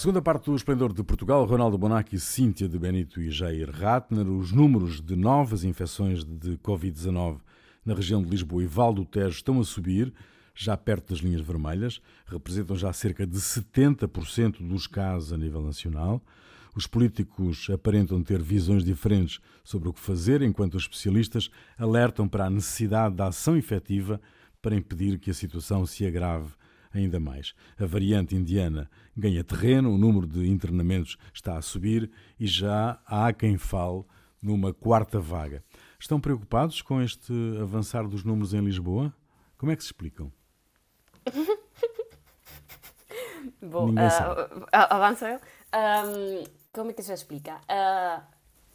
Segunda parte do Esplendor de Portugal, Ronaldo Bonacci, Cíntia de Benito e Jair Ratner. Os números de novas infecções de Covid-19 na região de Lisboa e Val do Tejo estão a subir, já perto das linhas vermelhas, representam já cerca de 70% dos casos a nível nacional. Os políticos aparentam ter visões diferentes sobre o que fazer, enquanto os especialistas alertam para a necessidade da ação efetiva para impedir que a situação se agrave ainda mais. A variante indiana ganha terreno, o número de internamentos está a subir e já há quem fale numa quarta vaga. Estão preocupados com este avançar dos números em Lisboa? Como é que se explicam? Bom, uh, avanço eu. Um, como é que se explica? Uh,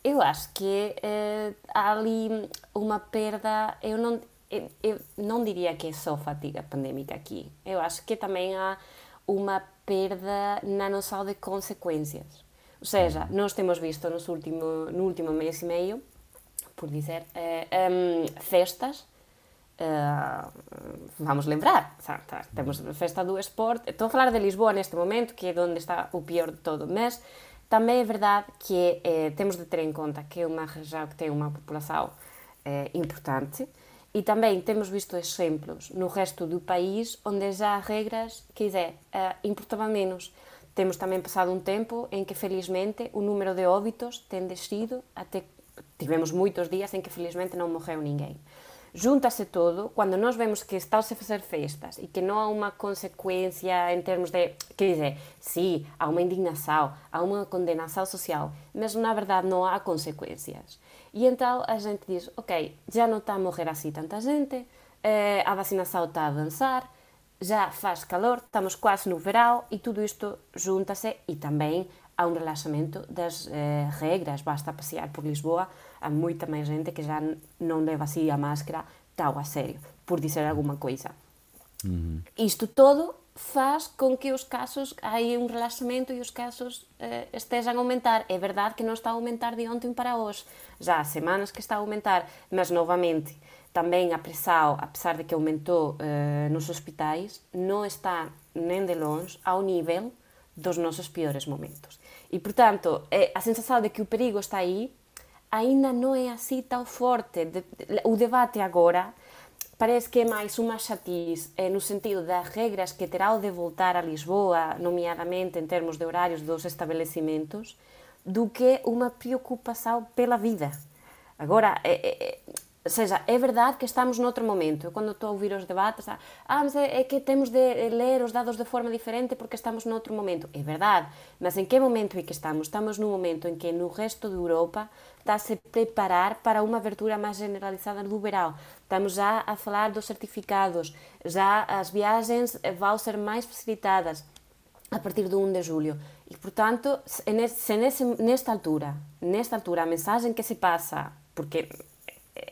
eu acho que uh, há ali uma perda. Eu não, eu não diria que é só fatiga pandémica aqui. Eu acho que também há uma perda na noção de consequências. Ou seja, nós temos visto nos último, no último mês e meio, por dizer, eh, um, festas Uh, vamos lembrar, temos a festa do esporte. Estou a falar de Lisboa neste momento, que é onde está o pior de todo, mas também é verdade que eh, temos de ter em conta que é uma região que tem uma população eh, importante e também temos visto exemplos no resto do país onde já há regras, quer dizer, uh, importava menos. Temos também passado um tempo em que, felizmente, o número de óbitos tem descido até. Tivemos muitos dias em que, felizmente, não morreu ninguém. Junta-se todo, quando nós vemos que está-se a fazer festas e que não há uma consequência em termos de. Quer dizer, sim, há uma indignação, há uma condenação social, mas na verdade não há consequências. E então a gente diz, ok, já não está a morrer assim tanta gente, eh, a vacinação está a avançar, já faz calor, estamos quase no verão e tudo isto junta-se e também há um relaxamento das eh, regras, basta passear por Lisboa, há muita mais gente que já não leva assim a máscara tão a sério, por dizer alguma coisa. Uhum. Isto todo faz com que os casos, aí um relaxamento e os casos eh, estejam a aumentar. É verdade que não está a aumentar de ontem para hoje, já há semanas que está a aumentar, mas novamente também a pressão, apesar de que aumentou eh, nos hospitais, não está nem de longe ao nível dos nossos piores momentos. E, portanto, é, a sensação de que o perigo está aí ainda não é assim tão forte. De, o debate agora parece que é máis unha xatiz eh, no sentido das regras que terá o de voltar a Lisboa, nomeadamente en termos de horarios dos estabelecimentos, do que unha preocupación pela vida. Agora, é, Ou seja, é verdade que estamos noutro momento. Quando estou a ouvir os debates, ah, mas é, é que temos de ler os dados de forma diferente porque estamos noutro momento. É verdade, mas em que momento é que estamos? Estamos num momento em que no resto da Europa está-se a preparar para uma abertura mais generalizada do verão. Estamos já a falar dos certificados, já as viagens vão ser mais facilitadas a partir do 1 de julho. E, portanto, se nesta altura, nesta altura, a mensagem que se passa, porque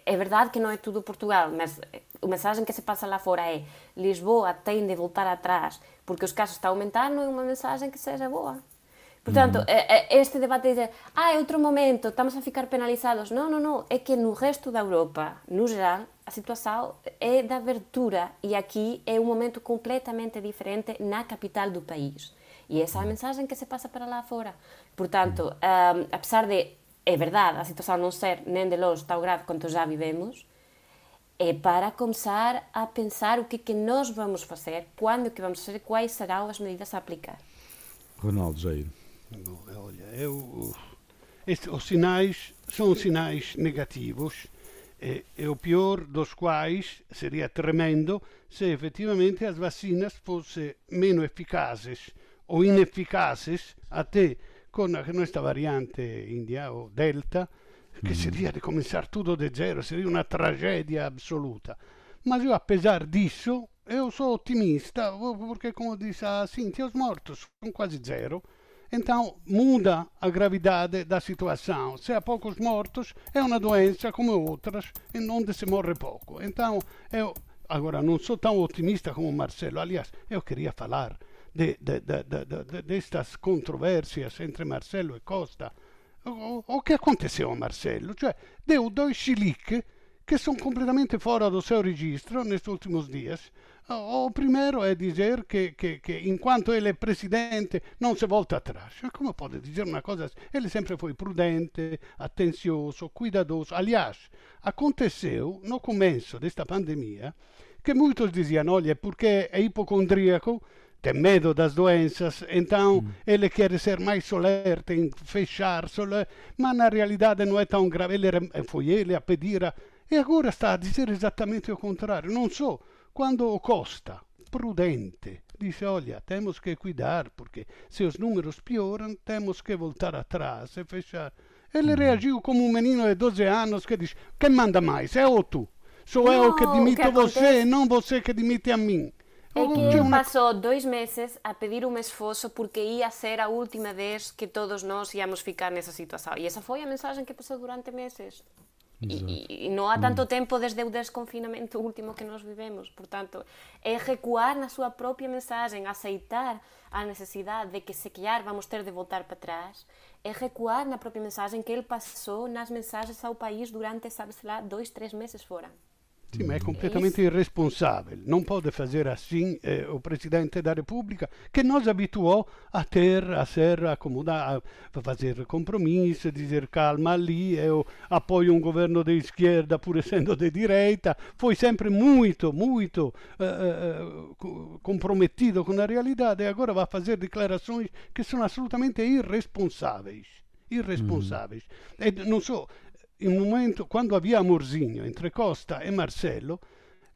é verdade que não é tudo Portugal, mas a mensagem que se passa lá fora é Lisboa tem de voltar atrás porque os casos estão a aumentar, não é uma mensagem que seja boa. Portanto, uhum. este debate de dizer, ah, é outro momento, estamos a ficar penalizados. Não, não, não. É que no resto da Europa, no geral, a situação é de abertura e aqui é um momento completamente diferente na capital do país. E essa é a mensagem que se passa para lá fora. Portanto, um, apesar de é verdade, a situação não ser nem de longe tão grave quanto já vivemos, é para começar a pensar o que, que nós vamos fazer, quando que vamos fazer, quais serão as medidas a aplicar. Ronaldo Jair. Olha, eu, este, os sinais são sinais negativos e, e o pior dos quais seria tremendo se efetivamente as vacinas fossem menos eficazes ou ineficazes até con nuestra variante india o delta, que mm. seria de começar tudo de zero, seria uma tragédia absoluta. Mas eu, apesar disso, eu sou otimista, porque, como disse a Cintia, os mortos são quase zero. Então muda a gravidade da situação. Se há poucos mortos, é uma doença como outras, em onde se morre pouco. Então, eu agora não sou tão otimista como Marcelo. Aliás, eu queria falar de, estas controvérsias entre Marcelo e Costa. O, o que aconteceu a Marcelo? Cioè, deu dois chilique que são completamente fora do seu registro nestes últimos dias. O primeiro é dizer que, que, que, enquanto ele é presidente não se volta atrás. Como pode dizer uma coisa assim? Ele sempre foi prudente, atencioso, cuidadoso. Aliás, aconteceu no começo desta pandemia que muitos diziam: olha, porque é hipocondríaco, tem medo das doenças, então ele quer ser mais solerte em fechar-se, mas na realidade não é tão grave. Ele era, foi ele a pedir, a... e agora está a dizer exatamente o contrário. Não só quando o Costa, prudente, disse: olha, temos que cuidar, porque se os números pioram, temos que voltar atrás e fechar. Ele mm. reagiu como um menino de 12 anos que diz: quem manda mais, é ou tu? Sou não, eu que demito que você, não você que demite a mim. É que passou dois meses a pedir um esforço porque ia ser a última vez que todos nós íamos ficar nessa situação. E essa foi a mensagem que passou durante meses. E, e, não há tanto tempo desde o desconfinamento último que nós vivemos. Portanto, é recuar na sua própria mensagem, aceitar a necessidade de que se calhar vamos ter de voltar para trás, é recuar na própria mensagem que ele passou nas mensagens ao país durante, sabe-se lá, dois, três meses fora. Sim, ma è completamente irresponsabile. Non può fare assim eh, o Presidente da República, que nos habituou a ter, a ser acomodado, a fazer compromissos, dizer calma ali, eu apoio um governo de esquerda pur essendo de direita. Foi sempre muito, muito eh, eh, comprometido com a realidade e agora vai fazer declarações que são absolutamente irresponsáveis irresponsáveis. Mm. E non so, in momento, quando havia amorzinho entre Costa e Marcelo,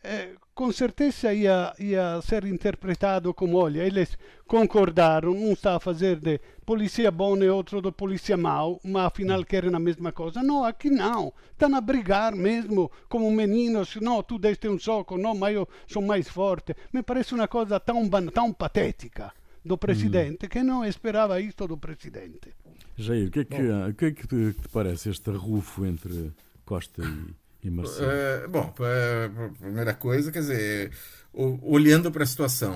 eh, com certeza ia, ia ser interpretado como, olha, eles concordaram, um está a fazer de polícia bom e outro de polícia mau, mas afinal querem a mesma coisa. Não, aqui não. Estão a brigar mesmo como meninos. Não, tu deste um soco, não, mas eu sou mais forte. Me parece uma coisa tão, tão patética do presidente hum. que não esperava isto do presidente. Jair, o que é que, o que, é que te, te, parece este rufo entre Costa e, e Marcelo? É, bom, a primeira coisa, quer dizer, olhando para a situação,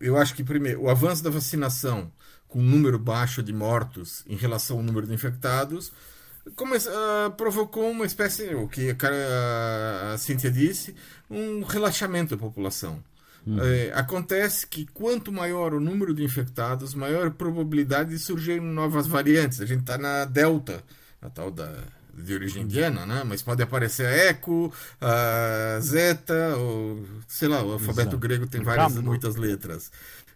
eu acho que primeiro o avanço da vacinação com um número baixo de mortos em relação ao número de infectados como, uh, provocou uma espécie, o que a, cara, a Cíntia disse, um relaxamento da população. Hum. É, acontece que quanto maior o número de infectados, maior a probabilidade de surgirem novas variantes. A gente está na Delta, a tal da de origem indiana, né? Mas pode aparecer a Eco, a Zeta, ou sei lá, o alfabeto Exato. grego tem várias, muitas letras.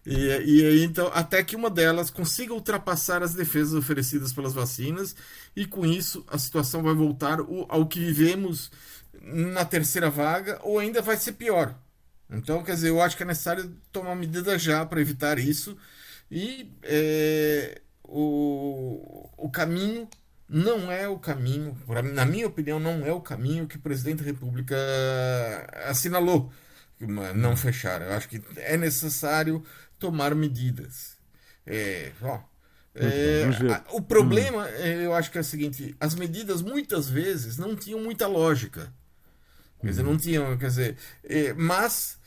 E, e então, até que uma delas consiga ultrapassar as defesas oferecidas pelas vacinas, e com isso a situação vai voltar ao que vivemos na terceira vaga, ou ainda vai ser pior. Então, quer dizer, eu acho que é necessário tomar medidas já para evitar isso. E é, o, o caminho não é o caminho, na minha opinião, não é o caminho que o presidente da República assinalou. Não fechar. Eu acho que é necessário tomar medidas. É, ó, é, o problema, hum. eu acho que é o seguinte: as medidas muitas vezes não tinham muita lógica. Quer dizer, não tinham, quer dizer, é, mas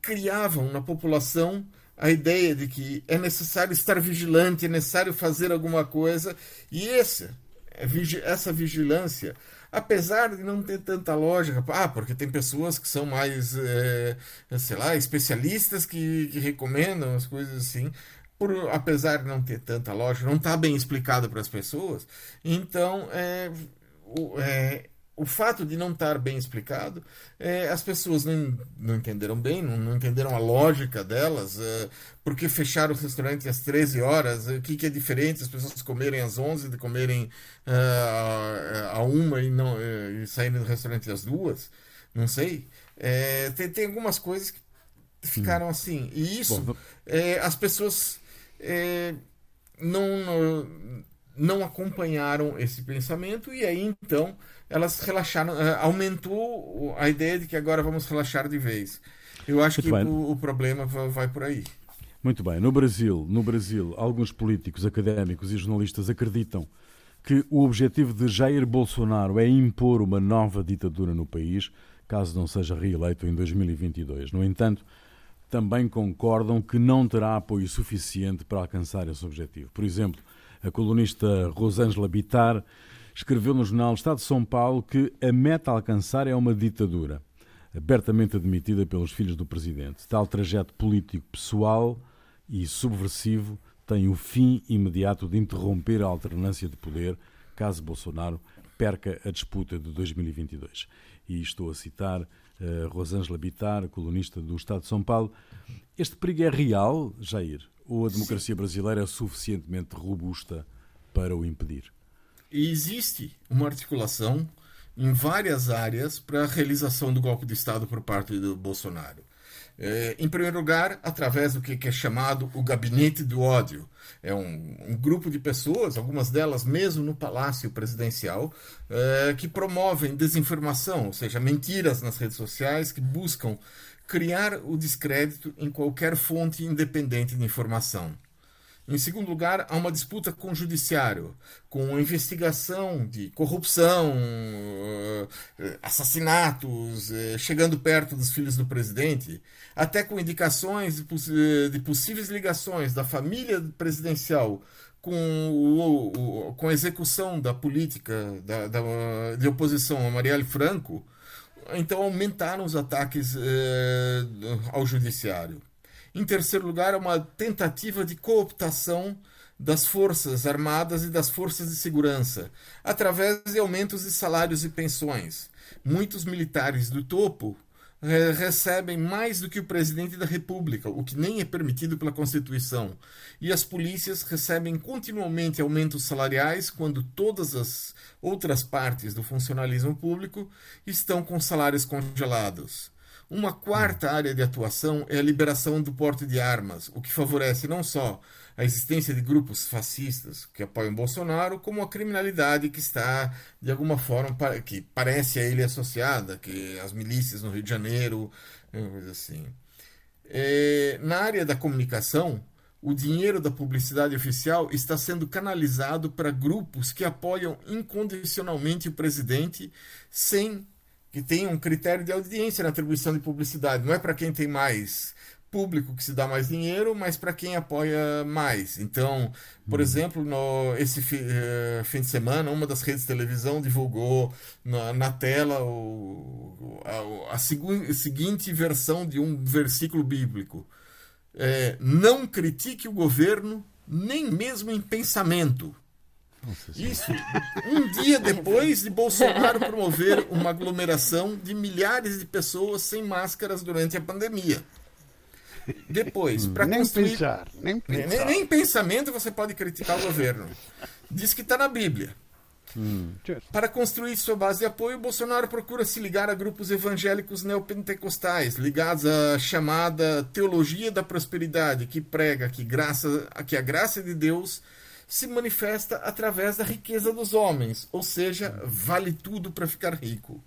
criavam na população a ideia de que é necessário estar vigilante, é necessário fazer alguma coisa, e esse, é essa vigilância, apesar de não ter tanta lógica, ah, porque tem pessoas que são mais, é, sei lá, especialistas que, que recomendam as coisas assim, por, apesar de não ter tanta lógica, não está bem explicado para as pessoas, então é, é, o fato de não estar bem explicado, é, as pessoas não, não entenderam bem, não, não entenderam a lógica delas, é, porque fecharam o restaurante às 13 horas, o que, que, é diferente as pessoas comerem às 11 de comerem é, a uma e, não, é, e saírem do restaurante às duas, não sei. É, tem, tem algumas coisas que ficaram assim, e isso Bom, é, as pessoas não, não, não acompanharam esse pensamento e aí então elas relaxaram, eh, aumentou a ideia de que agora vamos relaxar de vez. Eu acho Muito que o, o, problema vai por aí. Muito bem. No Brasil, no Brasil, alguns políticos, académicos e jornalistas acreditam que o objetivo de Jair Bolsonaro é impor uma nova ditadura no país, caso não seja reeleito em 2022. No entanto, também concordam que não terá apoio suficiente para alcançar esse objetivo. Por exemplo, a colunista Rosângela Bitar escreveu no jornal Estado de São Paulo que a meta a alcançar é uma ditadura, abertamente admitida pelos filhos do presidente. Tal trajeto político pessoal e subversivo tem o fim imediato de interromper a alternância de poder caso Bolsonaro perca a disputa de 2022. E estou a citar uh, Rosângela Bittar, colunista do Estado de São Paulo. Este perigo é real, Jair? Ou a democracia Sim. brasileira é suficientemente robusta para o impedir? Existe uma articulação em várias áreas para a realização do golpe de Estado por parte do Bolsonaro. É, em primeiro lugar, através do que é chamado o Gabinete do Ódio. É um, um grupo de pessoas, algumas delas mesmo no Palácio Presidencial, é, que promovem desinformação, ou seja, mentiras nas redes sociais, que buscam criar o descrédito em qualquer fonte independente de informação. Em segundo lugar, há uma disputa com o judiciário, com investigação de corrupção, eh, assassinatos, eh, chegando perto dos filhos do presidente, até com indicações de, possíveis ligações da família presidencial com, o, com a execução da política da, da, de oposição a Marielle Franco, então aumentaram os ataques eh, ao judiciário. Em terceiro lugar, é uma tentativa de cooptação das forças armadas e das forças de segurança, através de aumentos de salários e pensões. Muitos militares do topo eh, recebem mais do que o presidente da República, o que nem é permitido pela Constituição. E as polícias recebem continuamente aumentos salariais quando todas as outras partes do funcionalismo público estão com salários congelados. Uma quarta área de atuação é a liberação do porte de armas, o que favorece não só a existência de grupos fascistas que apoiam Bolsonaro, como a criminalidade que está, de alguma forma, que parece a ele associada, que as milícias no Rio de Janeiro, coisa assim. É, na área da comunicação, o dinheiro da publicidade oficial está sendo canalizado para grupos que apoiam incondicionalmente o presidente sem que tem um critério de audiência na atribuição de publicidade. Não é para quem tem mais público que se dá mais dinheiro, mas para quem apoia mais. Então, por uhum. exemplo, no, esse fi, uh, fim de semana, uma das redes de televisão divulgou na, na tela o, a, a, a, seguinte versão de um versículo bíblico: é, Não critique o governo, nem mesmo em pensamento. Isso, um dia depois de Bolsonaro promover uma aglomeração de milhares de pessoas sem máscaras durante a pandemia. Depois, para construir. Pensar, nem, pensar. Nem, nem pensamento você pode criticar o governo. Diz que está na Bíblia. Hum. Para construir sua base de apoio, Bolsonaro procura se ligar a grupos evangélicos neopentecostais, ligados à chamada teologia da prosperidade, que prega que, graça, que a graça de Deus se manifesta através da riqueza dos homens, ou seja, vale tudo para ficar rico.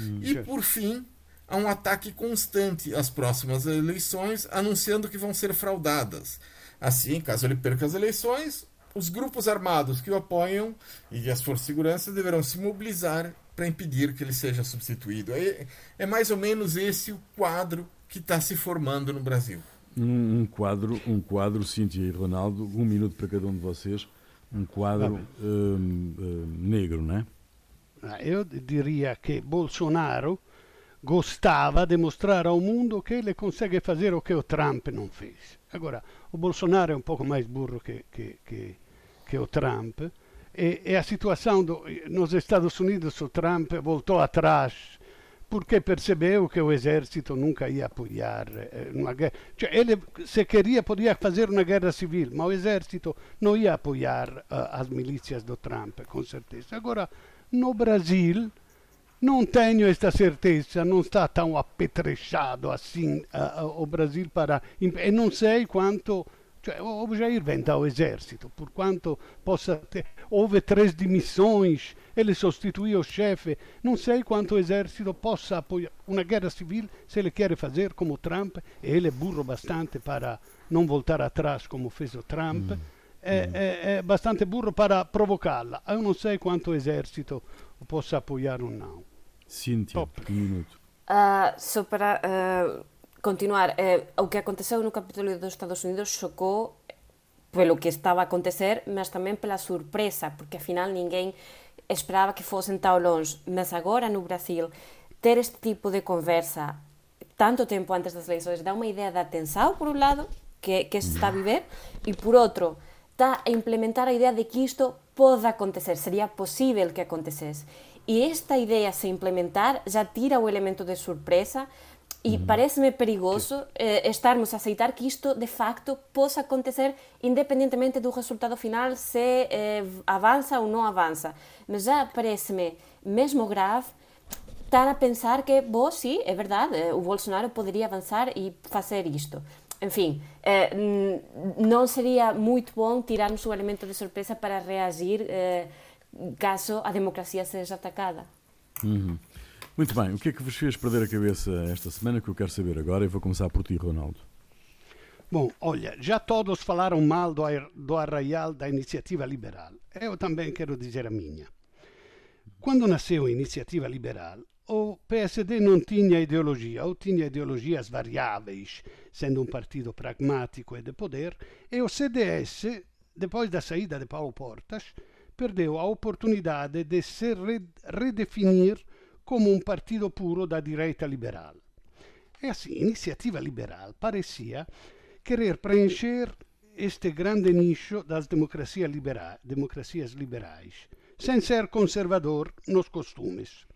Hum, e por fim, há um ataque constante às próximas eleições, anunciando que vão ser fraudadas. Assim, caso ele perca as eleições, os grupos armados que o apoiam e as forças de segurança deverão se mobilizar para impedir que ele seja substituído. É, é mais ou menos esse o quadro que está se formando no Brasil um, um, quadro, um quadro, Cíntia e Ronaldo, um minuto para cada um de vocês, um quadro um, um, negro, não é? Ah, eu diria que Bolsonaro gostava de mostrar ao mundo que ele consegue fazer o que o Trump não fez. Agora, o Bolsonaro é um pouco mais burro que, que, que, que o Trump, e, e a situação do, nos Estados Unidos, o Trump voltou atrás porque percebeu que o exército nunca ia apoiar eh, uma guerra. Cioè, ele, se queria, podia fazer uma guerra civil, mas o exército não ia apoiar uh, as milícias do Trump, com certeza. Agora, no Brasil, não tenho esta certeza, não está tão apetrechado assim uh, o Brasil para. E não sei quanto cioè, o Jair vem ao exército, por quanto possa ter. Houve três demissões, ele sostituiu o chefe. Não sei quanto o exército possa apoiar uma guerra civil, se ele quer fazer como Trump, e ele é burro bastante para não voltar atrás como fez o Trump. Mm. É, é, é, bastante burro para provocá-la. Eu não sei quanto o exército possa apoiar ou não. Cíntia, um minuto. Uh, só para uh, continuar, eh, o que aconteceu no Capitolio dos Estados Unidos xocou pelo que estaba a acontecer, mas tamén pela surpresa, porque afinal ninguén esperaba que fosen tao longe. Mas agora no Brasil, ter este tipo de conversa tanto tempo antes das eleições dá unha idea da tensão, por un lado, que, que se está a viver, e por outro, está a implementar a idea de que isto pode acontecer, sería possível que acontecesse. E esta idea se implementar já tira o elemento de surpresa, e uhum. parece-me perigoso eh, estarmos a aceitar que isto de facto possa acontecer independentemente do resultado final, se eh, avança ou não avança. Mas já parece-me mesmo grave estar a pensar que, bom, sim, é verdade, eh, o Bolsonaro poderia avançar e fazer isto. Enfim, eh, não seria muito bom tirarmos o elemento de surpresa para reagir eh, caso a democracia seja atacada. Uhum. Muito bem, o que é que vos fez perder a cabeça esta semana que eu quero saber agora e vou começar por ti, Ronaldo. Bom, olha, já todos falaram mal do, do arraial da iniciativa liberal. Eu também quero dizer a minha. Quando nasceu a iniciativa liberal, o PSD não tinha ideologia, ou tinha ideologias variáveis, sendo um partido pragmático e de poder, e o CDS, depois da saída de Paulo Portas, perdeu a oportunidade de se redefinir como um partido puro da direita liberal. E assim, Iniciativa Liberal parecia querer preencher este grande nicho das democracia libera democracias liberais, sem ser conservador nos costumes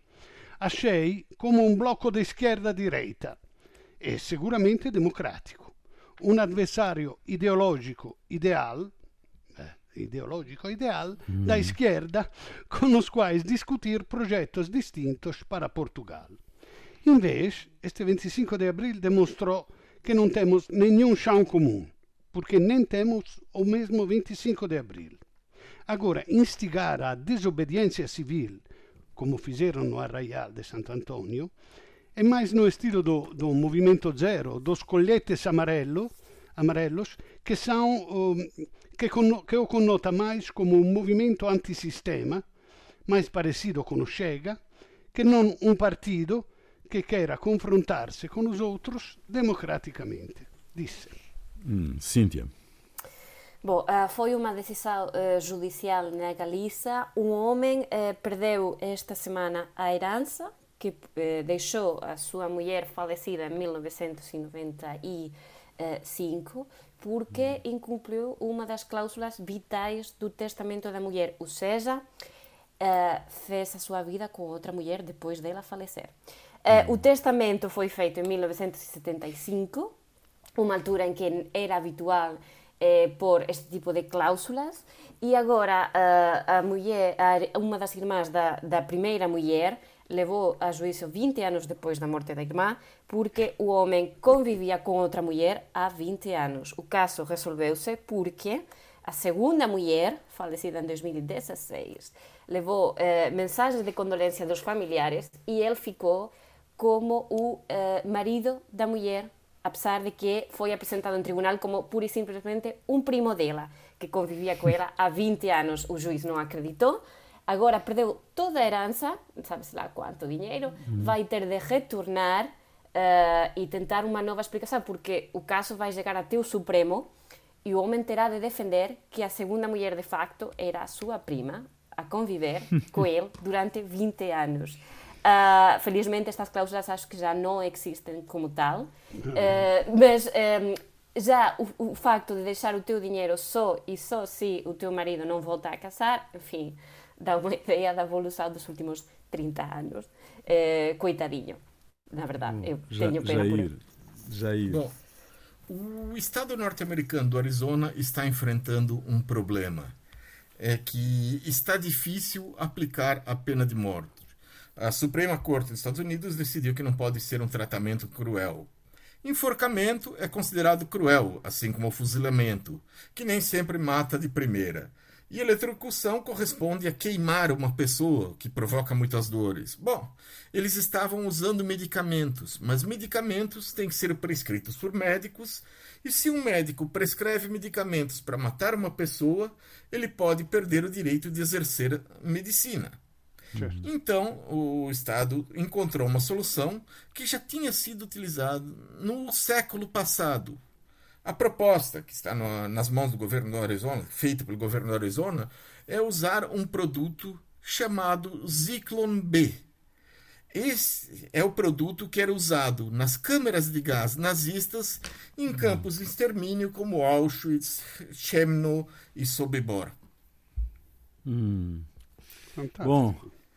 achei como um bloco de esquerda-direita e seguramente democrático, um adversário ideológico ideal, eh, ideológico ideal mm. da esquerda com os quais discutir projetos distintos para Portugal. Vez, este 25 de abril demonstrou que não temos nenhum chão comum, porque nem temos o mesmo 25 de abril. Agora, instigar a desobediência civil como fizeram no Arraial de Santo Antônio, é mais no estilo do, do Movimento Zero, dos colhetes amarelo, amarelos, que, são, um, que, con, que o connota mais como um movimento antissistema, mais parecido com o Chega, que não um partido que queira confrontar-se com os outros democraticamente, disse. Hum, Cíntia. Bom, uh, foi uma decisão uh, judicial na Galiza. Um homem uh, perdeu esta semana a herança que deixou a sua mulher falecida em 1995 porque incumpriu uma das cláusulas vitais do testamento da mulher, ou seja, fez a sua vida com outra mulher depois dela falecer. o testamento foi feito em 1975, uma altura em que era habitual eh, por este tipo de cláusulas. E agora a, a mulher, uma das irmãs da, da primeira mulher levou a juízo 20 anos depois da morte da irmã porque o homem convivia com outra mulher há 20 anos. O caso resolveu-se porque a segunda mulher, falecida em 2016, levou eh, mensagens de condolência dos familiares e ele ficou como o eh, marido da mulher apesar de que foi apresentado em tribunal como pura e simplesmente um primo dela, que convivia com ela há 20 anos. O juiz não acreditou, agora perdeu toda a herança, sabe-se lá quanto dinheiro, uhum. vai ter de retornar uh, e tentar uma nova explicação, porque o caso vai chegar até o Supremo e o homem terá de defender que a segunda mulher de facto era a sua prima, a conviver com ele durante 20 anos. Uh, felizmente estas cláusulas acho que já não existem como tal, uh, mas um, já o, o, facto de deixar o teu dinheiro só e só se o teu marido não voltar a casar, enfim, dá uma ideia da evolução dos últimos 30 anos. Uh, coitadinho, na verdade, Bom, eu já, tenho pena Jair, por ele. Jair. Bom, o estado norte-americano do Arizona está enfrentando um problema. É que está difícil aplicar a pena de morte a Suprema Corte dos Estados Unidos decidiu que não pode ser um tratamento cruel. Enforcamento é considerado cruel, assim como o fuzilamento, que nem sempre mata de primeira. E eletrocução corresponde a queimar uma pessoa, que provoca muitas dores. Bom, eles estavam usando medicamentos, mas medicamentos têm que ser prescritos por médicos, e se um médico prescreve medicamentos para matar uma pessoa, ele pode perder o direito de exercer medicina. Então, o Estado encontrou uma solução que já tinha sido utilizada no século passado. A proposta, que está no, nas mãos do governo do Arizona, feita pelo governo do Arizona, é usar um produto chamado Zyklon B. Esse é o produto que era usado nas câmeras de gás nazistas em campos de extermínio como Auschwitz, Chemno e Sobibor. Hum. Bom,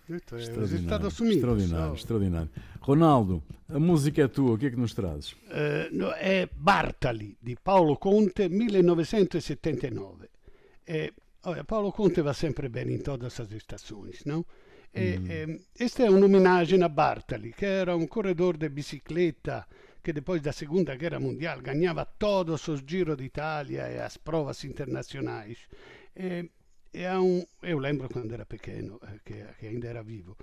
extraordinário, extraordinário, extraordinário. Ronaldo, a música é tua, o que é que nos trazes? Uh, è Bartali di Paolo Conte 1979. E, oh, Paolo Conte va sempre bene in tutte queste stazioni, no? E, mm. e, esta é uma homenagem a Bartali, que era um corredor de bicicleta que depois da Segunda Guerra Mundial ganhava todos os Giro d'Italia e as provas internacionais. E, um, eu lembro quando era pequeno, eh, que, que ainda era vivo.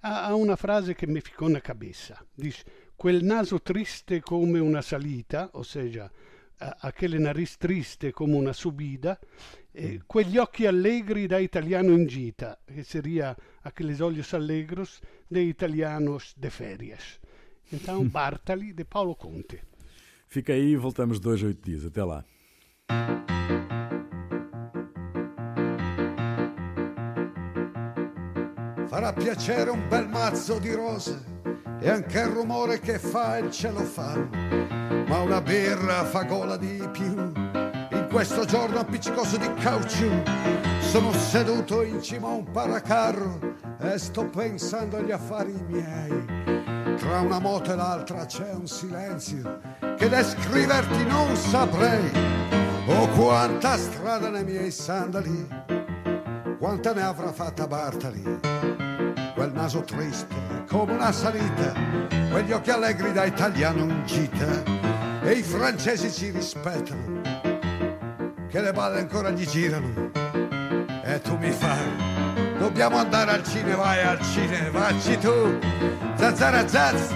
Há, há uma frase que me ficou na cabeça. Diz, quel naso triste come una salita, ou seja, aquele nariz triste come una subida, e quegli occhi allegri da italiano in gita, che seria aqueles olhos allegros de italianos de férias. Então, Bartali, de Paulo Conte. Fica aí e voltamos dois, oito dias. Até lá. Farà piacere un bel mazzo di rose e anche il rumore che fa il celofano, ma una birra fa gola di più. In questo giorno appiccicoso di caucciù sono seduto in cima a un paracarro e sto pensando agli affari miei. Tra una moto e l'altra c'è un silenzio che descriverti non saprei. Oh, quanta strada nei miei sandali, quanta ne avrà fatta Bartali. Quel naso triste come una salita, quegli occhi allegri da italiano in gita. E i francesi ci rispettano, che le balle ancora gli girano. E tu mi fai Dobbiamo andare al cinema, vai al cinema, vacci tu. Zazzara zazz,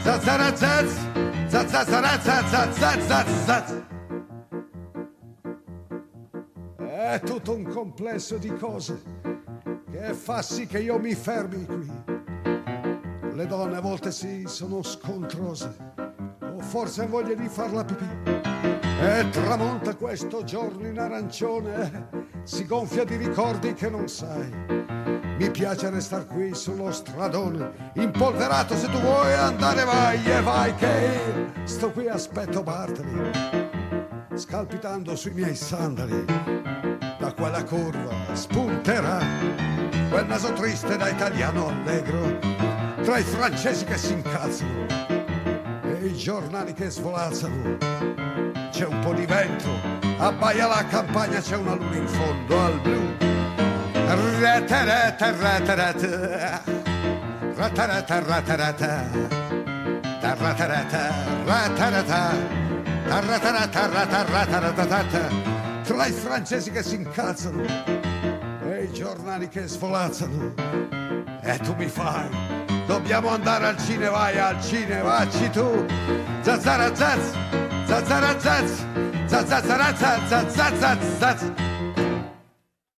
zazzara zazz, zazzara zazz, zazz, zazz. È tutto un complesso di cose che fa sì che io mi fermi qui. Le donne a volte sì sono scontrose, o forse hanno voglia di farla pipì. E tramonta questo giorno in arancione, si gonfia di ricordi che non sai mi piace restare qui sullo stradone, impolverato se tu vuoi andare vai e vai che sto qui aspetto Bartoli, scalpitando sui miei sandali. Da quella curva spunterà quel naso triste da italiano allegro, tra i francesi che si incazzano e i giornali che svolazzano. C'è un po' di vento, abbaia la campagna, c'è una luna in fondo al blu Ratarata, ratarata. Ratarata, ratarata. Ratarata, ratarata. Ratarata, ratarata. Tra i francesi che si incazzano i giornali che svolazzano. E tu mi fai. Dobbiamo andare al cinema, vai al cinema, vacci tu. Zazzara zazz, zazzara zazz, zazzara zazz, zazzara zazz, zazz.